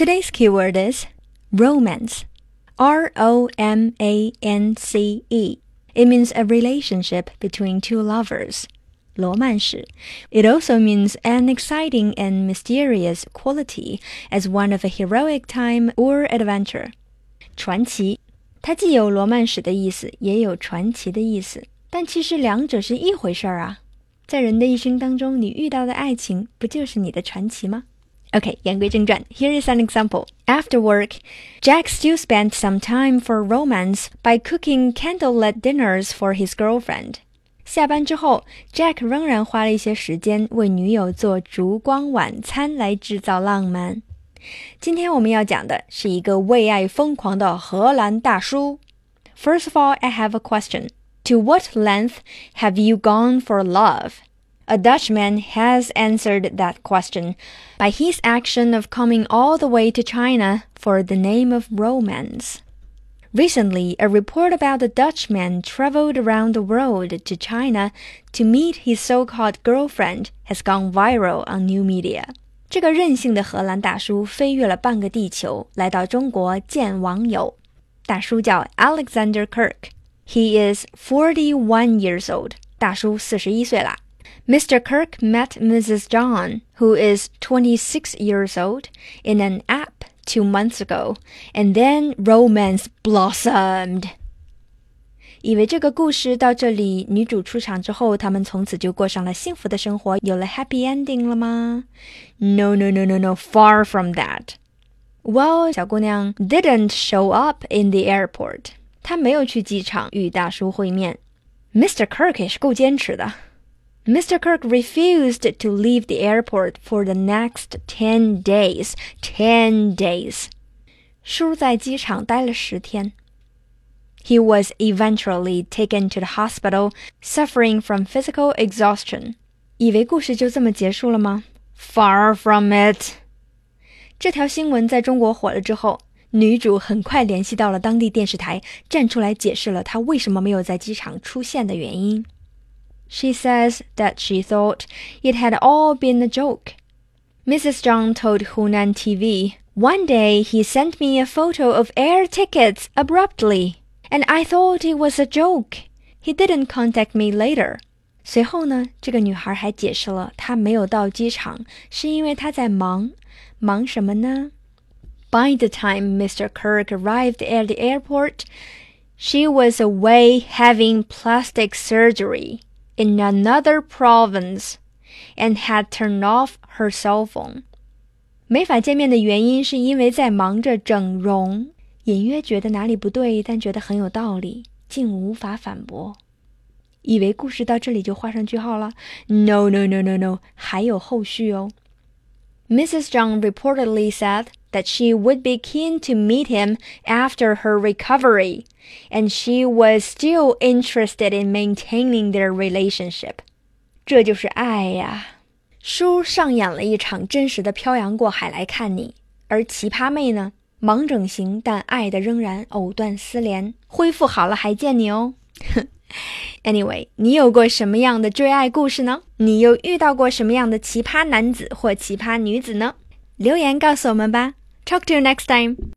Today's keyword is romance. R O M A N C E. It means a relationship between two lovers. 罗曼史. It also means an exciting and mysterious quality as one of a heroic time or adventure. 传奇，它既有罗曼史的意思，也有传奇的意思，但其实两者是一回事儿啊。在人的一生当中，你遇到的爱情不就是你的传奇吗 ？Okay, 言归正传. Here is an example. After work, Jack still spent some time for romance by cooking candlelit dinners for his girlfriend. 下班之后，Jack 仍然花了一些时间为女友做烛光晚餐来制造浪漫。今天我们要讲的是一个为爱疯狂的荷兰大叔。First of all, I have a question. To what length have you gone for love? a Dutchman has answered that question by his action of coming all the way to China for the name of romance. Recently, a report about a Dutchman traveled around the world to China to meet his so-called girlfriend has gone viral on new media. 这个任性的荷兰大叔飞越了半个地球，来到中国见网友。大叔叫 Alexander Cirk. He is forty-one years old. 大叔四十一岁啦。Mr. Cirk met Mrs. Zhang, who is 26 years old, in an app two months ago, and then romance blossomed. 以为这个故事到这里，女主出场之后，他们从此就过上了幸福的生活，有了 happy ending 了吗？No, no, no, no, no. Far from that. Well, 小姑娘 didn't show up in the airport. 她没有去机场与大叔会面。Mr. Cirk 也是够坚持的。Mr. Cirk refused to leave the airport for the next ten days. Ten days. 叔在机场待了十天。He was eventually taken to the hospital, suffering from physical exhaustion. 以为故事就这么结束了吗？Far from it. it。这条新闻在中国火了之后，女主很快联系到了当地电视台，站出来解释了她为什么没有在机场出现的原因。she says that she thought it had all been a joke. Mrs. Zhang told Hunan TV, One day he sent me a photo of air tickets abruptly, and I thought it was a joke. He didn't contact me later. 随后呢，这个女孩还解释了她没有到机场是因为她在忙，忙什么呢？By the time Mr. Cirk arrived at the airport, she was away having plastic surgery in another province and had turned off her cell phone. 没法见面的原因是因为在忙着整容，隐约觉得哪里不对，但觉得很有道理，竟无法反驳。以为故事到这里就画上句号了？No, no, no, no, no，还有后续哦。Mrs. Zhang reportedly said that she would be keen to meet him after her recovery, and she was still interested in maintaining their relationship. 这就是爱呀！叔上演了一场真实的漂洋过海来看你，而奇葩妹呢，忙整形，但爱的仍然藕断丝连。恢复好了还见你哦。Anyway，你有过什么样的追爱故事呢？你又遇到过什么样的奇葩男子或奇葩女子呢？留言告诉我们吧。Talk to you next time.